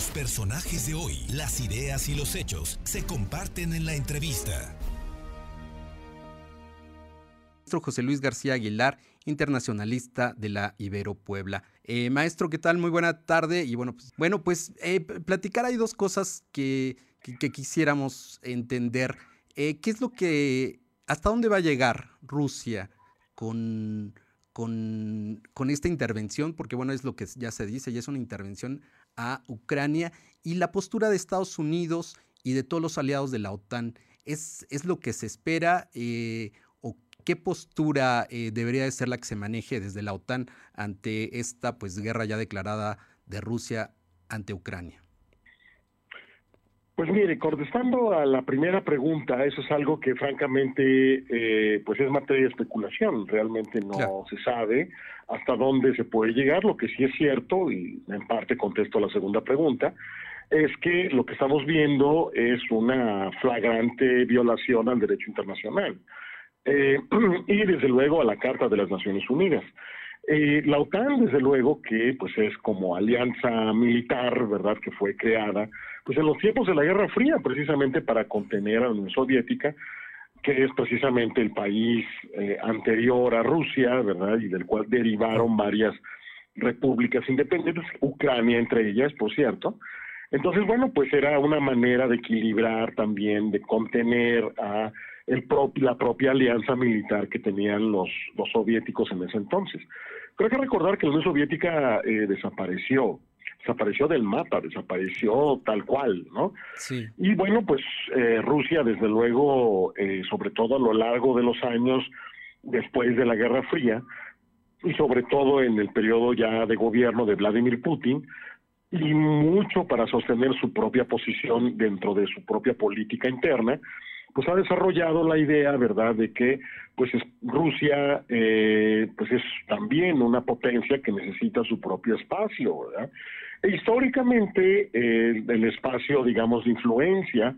Los personajes de hoy, las ideas y los hechos se comparten en la entrevista. Maestro José Luis García Aguilar, internacionalista de la Ibero Puebla. Eh, maestro, ¿qué tal? Muy buena tarde. Y bueno, pues, bueno, pues eh, platicar hay dos cosas que, que, quisiéramos entender. Eh, ¿Qué es lo que, hasta dónde va a llegar Rusia con, con, con esta intervención? Porque bueno, es lo que ya se dice, y es una intervención a Ucrania y la postura de Estados Unidos y de todos los aliados de la OTAN. ¿Es, es lo que se espera eh, o qué postura eh, debería de ser la que se maneje desde la OTAN ante esta pues, guerra ya declarada de Rusia ante Ucrania? Pues mire, contestando a la primera pregunta, eso es algo que francamente eh, pues es materia de especulación, realmente no se sabe hasta dónde se puede llegar, lo que sí es cierto, y en parte contesto a la segunda pregunta, es que lo que estamos viendo es una flagrante violación al derecho internacional eh, y desde luego a la Carta de las Naciones Unidas. Eh, la OTAN, desde luego, que pues es como alianza militar, ¿verdad?, que fue creada pues en los tiempos de la Guerra Fría, precisamente para contener a la Unión Soviética, que es precisamente el país eh, anterior a Rusia, ¿verdad? Y del cual derivaron varias repúblicas independientes, Ucrania entre ellas, por cierto. Entonces, bueno, pues era una manera de equilibrar también, de contener a el la propia alianza militar que tenían los, soviéticos en ese entonces. Hay que recordar que la Unión Soviética eh, desapareció, desapareció del mapa, desapareció tal cual, ¿no? Sí. Y bueno, pues eh, Rusia, desde luego, eh, sobre todo a lo largo de los años después de la Guerra Fría, y sobre todo en el periodo ya de gobierno de Vladimir Putin, y mucho para sostener su propia posición dentro de su propia política interna, pues ha desarrollado la idea, ¿verdad?, de que pues Rusia eh, pues es también una potencia que necesita su propio espacio, ¿verdad? E históricamente eh, el espacio, digamos, de influencia,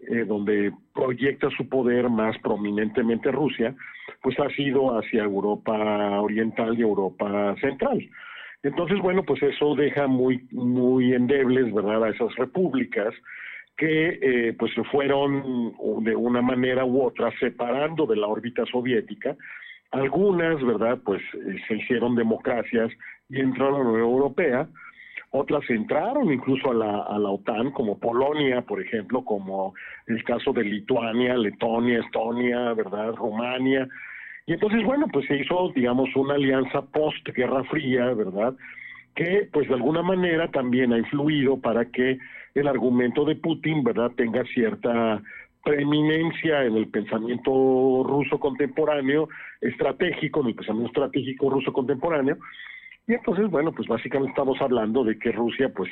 eh, donde proyecta su poder más prominentemente Rusia, pues ha sido hacia Europa Oriental y Europa Central. Entonces, bueno, pues eso deja muy, muy endebles, ¿verdad?, a esas repúblicas que eh, pues se fueron de una manera u otra separando de la órbita soviética. Algunas, ¿verdad?, pues eh, se hicieron democracias y entraron a la Unión Europea, otras entraron incluso a la, a la OTAN, como Polonia, por ejemplo, como el caso de Lituania, Letonia, Estonia, ¿verdad?, Rumania. Y entonces, bueno, pues se hizo, digamos, una alianza post-Guerra Fría, ¿verdad?, que pues de alguna manera también ha influido para que el argumento de Putin, ¿verdad?, tenga cierta preeminencia en el pensamiento ruso contemporáneo, estratégico, en el pensamiento estratégico ruso contemporáneo. Y entonces, bueno, pues básicamente estamos hablando de que Rusia, pues,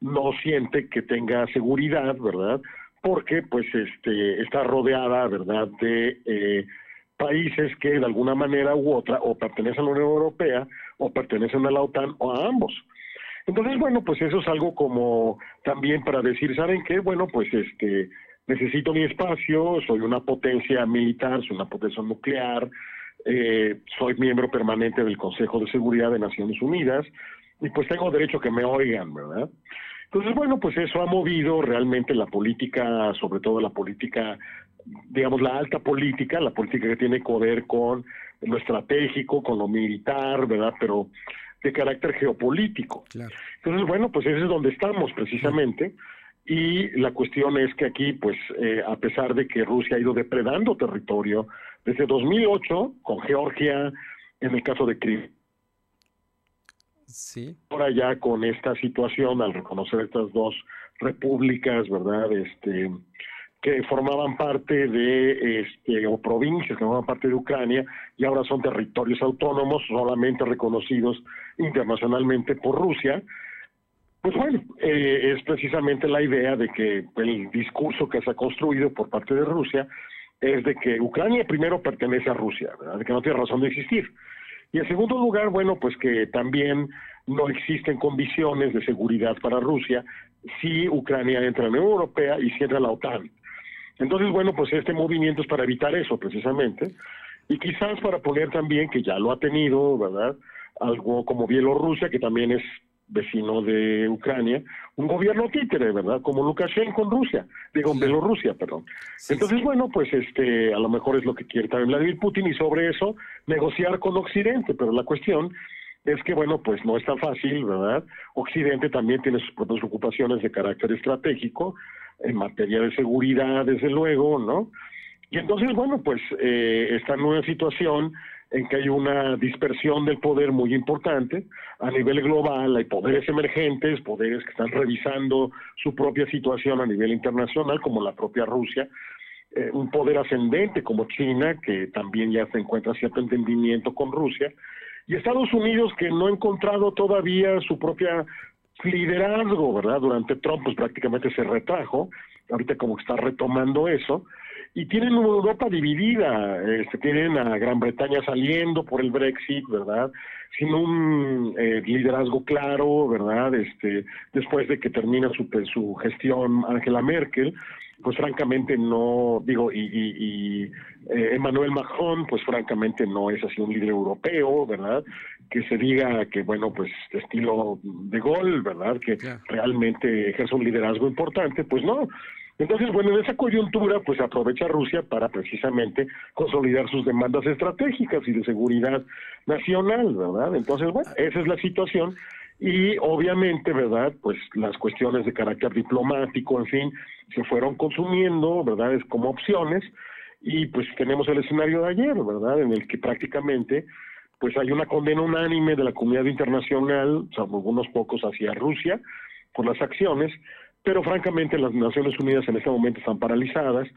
no siente que tenga seguridad, ¿verdad? Porque, pues, este, está rodeada, ¿verdad?, de eh, países que de alguna manera u otra o pertenecen a la Unión Europea o pertenecen a la OTAN o a ambos. Entonces, bueno, pues eso es algo como también para decir, ¿saben qué? Bueno, pues este necesito mi espacio, soy una potencia militar, soy una potencia nuclear, eh, soy miembro permanente del Consejo de Seguridad de Naciones Unidas y pues tengo derecho a que me oigan, ¿verdad? Entonces, bueno, pues eso ha movido realmente la política, sobre todo la política, digamos, la alta política, la política que tiene que ver con lo estratégico, con lo militar, ¿verdad? Pero de carácter geopolítico. Entonces, bueno, pues ese es donde estamos precisamente. Y la cuestión es que aquí, pues, eh, a pesar de que Rusia ha ido depredando territorio desde 2008 con Georgia, en el caso de Crimea, Sí. Ahora ya con esta situación, al reconocer estas dos repúblicas, ¿verdad? Este, que formaban parte de, este, o provincias que formaban parte de Ucrania, y ahora son territorios autónomos solamente reconocidos internacionalmente por Rusia, pues bueno, eh, es precisamente la idea de que el discurso que se ha construido por parte de Rusia es de que Ucrania primero pertenece a Rusia, ¿verdad? de que no tiene razón de existir. Y en segundo lugar, bueno, pues que también no existen condiciones de seguridad para Rusia si Ucrania entra en la Unión Europea y si entra en la OTAN. Entonces, bueno, pues este movimiento es para evitar eso precisamente y quizás para poner también, que ya lo ha tenido, ¿verdad? Algo como Bielorrusia, que también es vecino de Ucrania, un gobierno títere, ¿verdad? Como Lukashenko con Rusia, digo, Bielorrusia, perdón. Entonces, bueno, pues este, a lo mejor es lo que quiere también Vladimir Putin y sobre eso negociar con Occidente, pero la cuestión es que, bueno, pues no es tan fácil, ¿verdad? Occidente también tiene sus propias ocupaciones de carácter estratégico, en materia de seguridad, desde luego, ¿no? Y entonces, bueno, pues eh, está en una situación en que hay una dispersión del poder muy importante a nivel global, hay poderes emergentes, poderes que están revisando su propia situación a nivel internacional, como la propia Rusia, eh, un poder ascendente como China, que también ya se encuentra cierto entendimiento con Rusia, y Estados Unidos que no ha encontrado todavía su propia liderazgo, ¿verdad? Durante Trump pues prácticamente se retrajo, ahorita como que está retomando eso, y tienen una Europa dividida, este, tienen a Gran Bretaña saliendo por el Brexit, ¿verdad? Sin un eh, liderazgo claro, ¿verdad? Este, después de que termina su, su gestión Angela Merkel, pues francamente no, digo, y, y, eh, Emmanuel Macron, pues francamente no es así un líder europeo, ¿verdad? Que se diga que, bueno, pues estilo de gol, ¿verdad? Que realmente ejerce un liderazgo importante, pues no. Entonces, bueno, en esa coyuntura, pues aprovecha Rusia para precisamente consolidar sus demandas estratégicas y de seguridad nacional, ¿verdad? Entonces, bueno, esa es la situación y obviamente, ¿verdad? Pues las cuestiones de carácter diplomático, en fin, se fueron consumiendo, ¿verdad? Es como opciones y pues tenemos el escenario de ayer, ¿verdad? En el que prácticamente pues hay una condena unánime de la comunidad internacional, salvo algunos pocos hacia Rusia, por las acciones, pero francamente las Naciones Unidas en este momento están paralizadas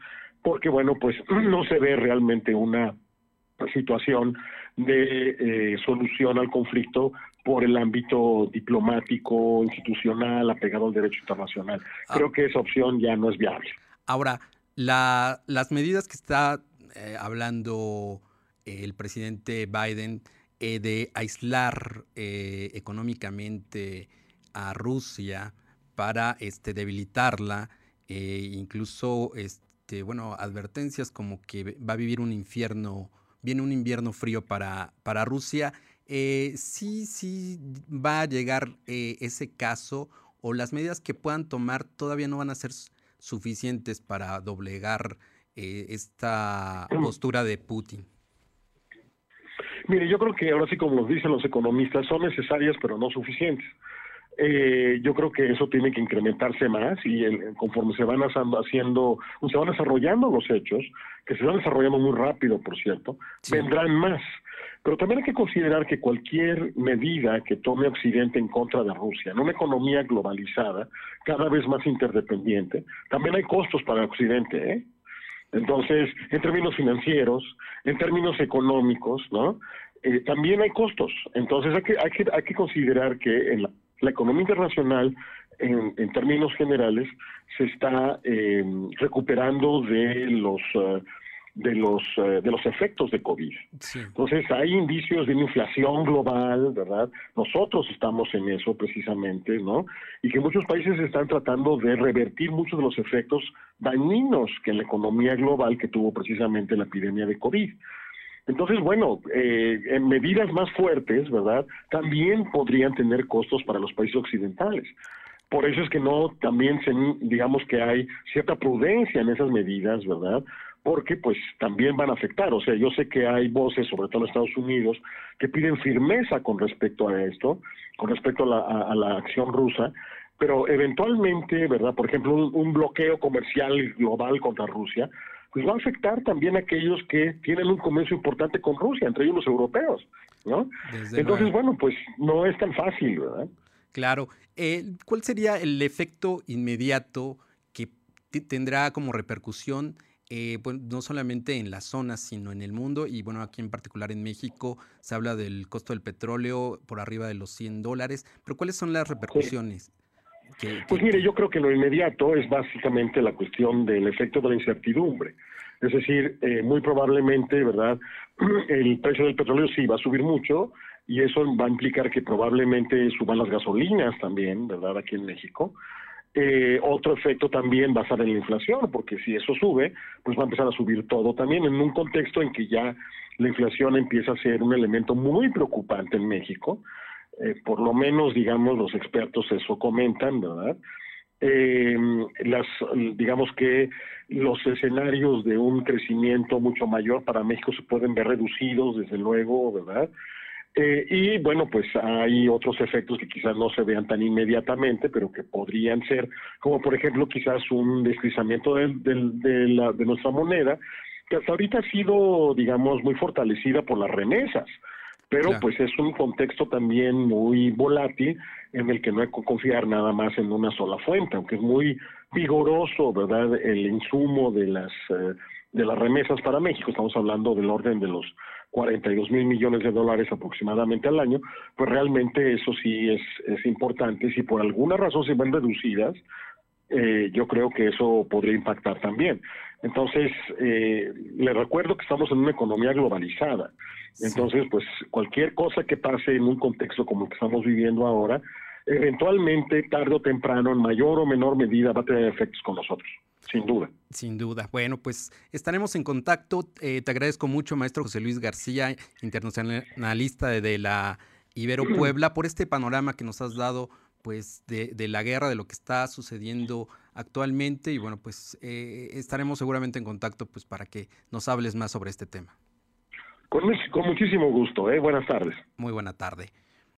porque, bueno, pues no se ve realmente una situación de eh, solución al conflicto por el ámbito diplomático, institucional, apegado al derecho internacional. Ah. Creo que esa opción ya no es viable. Ahora, la, las medidas que está eh, hablando el presidente Biden eh, de aislar económicamente a Rusia, para este, debilitarla, eh, incluso este, bueno, advertencias como que va a vivir un infierno, viene un invierno frío para, para Rusia. Eh, sí, sí va a llegar eh, ese caso o las medidas que puedan tomar todavía no van a ser suficientes para doblegar esta postura de Putin. Mire, yo creo que ahora sí, como nos dicen los economistas, son necesarias pero no suficientes. Eh, yo creo que eso tiene que incrementarse más y conforme se van haciendo, se van desarrollando los hechos, que se van desarrollando muy rápido, por cierto, vendrán más. Pero también hay que considerar que cualquier medida que tome Occidente en contra de Rusia, en una economía globalizada, cada vez más interdependiente, también hay costos para Occidente, ¿eh? Entonces, en términos financieros, en términos económicos, ¿no? Eh, también hay costos. Entonces hay que, hay que, hay que considerar que en la la economía internacional, en, términos generales, se está eh, recuperando de los uh, de los uh, de los efectos de COVID. Entonces hay indicios de una inflación global, ¿verdad? Nosotros estamos en eso precisamente, ¿no? Y que muchos países están tratando de revertir muchos de los efectos dañinos que la economía global que tuvo precisamente la epidemia de COVID. Entonces, bueno, eh, en medidas más fuertes, ¿verdad? También podrían tener costos para los países occidentales. Por eso es que no, también se, digamos que hay cierta prudencia en esas medidas, ¿verdad? Porque pues también van a afectar. O sea, yo sé que hay voces, sobre todo en Estados Unidos, que piden firmeza con respecto a esto, con respecto a la, acción rusa, pero eventualmente, ¿verdad? Por ejemplo, un bloqueo comercial global contra Rusia, pues va a afectar también a aquellos que tienen un comercio importante con Rusia, entre ellos los europeos, ¿no? Entonces, bueno, pues no es tan fácil, ¿verdad? Claro. Eh, ¿Cuál sería el efecto inmediato que tendrá como repercusión eh, no solamente en la zona, sino en el mundo, y bueno, aquí en particular en México se habla del costo del petróleo por arriba de los 100 dólares, pero ¿cuáles son las repercusiones? Pues mire, yo creo que lo inmediato es básicamente la cuestión del efecto de la incertidumbre. Es decir, eh, muy probablemente, ¿verdad? El precio del petróleo sí va a subir mucho y eso va a implicar que probablemente suban las gasolinas también, ¿verdad? Aquí en México. Eh, otro efecto también va a ser en la inflación, porque si eso sube, pues va a empezar a subir todo también en un contexto en que ya la inflación empieza a ser un elemento muy preocupante en México eh, por lo menos, digamos, los expertos eso comentan, ¿verdad? Eh, las, digamos que los escenarios de un crecimiento mucho mayor para México se pueden ver reducidos, desde luego, ¿verdad? Eh, y bueno, pues hay otros efectos que quizás no se vean tan inmediatamente, pero que podrían ser, como por ejemplo quizás un deslizamiento de, de, la, de nuestra moneda, que hasta ahorita ha sido, digamos, muy fortalecida por las remesas, pero pues es un contexto también muy volátil en el que no hay que confiar nada más en una sola fuente, aunque es muy vigoroso, ¿verdad?, el insumo de las, eh, de las remesas para México, estamos hablando del orden de los 42 mil millones de dólares aproximadamente al año, pues realmente eso sí es, es importante. Si por alguna razón se ven reducidas, eh, yo creo que eso podría impactar también. Entonces, eh, le recuerdo que estamos en una economía globalizada. Entonces, pues cualquier cosa que pase en un contexto como el que estamos viviendo ahora, eventualmente, tarde o temprano, en mayor o menor medida, va a tener efectos con nosotros, sin duda. Sin duda. Bueno, pues estaremos en contacto. Eh, te agradezco mucho, maestro José Luis García, internacionalista de la Ibero Puebla, por este panorama que nos has dado pues de, de, la guerra, de lo que está sucediendo actualmente y bueno, pues eh, estaremos seguramente en contacto pues para que nos hables más sobre este tema. Con, muchísimo gusto, ¿eh? buenas tardes. Muy buena tarde.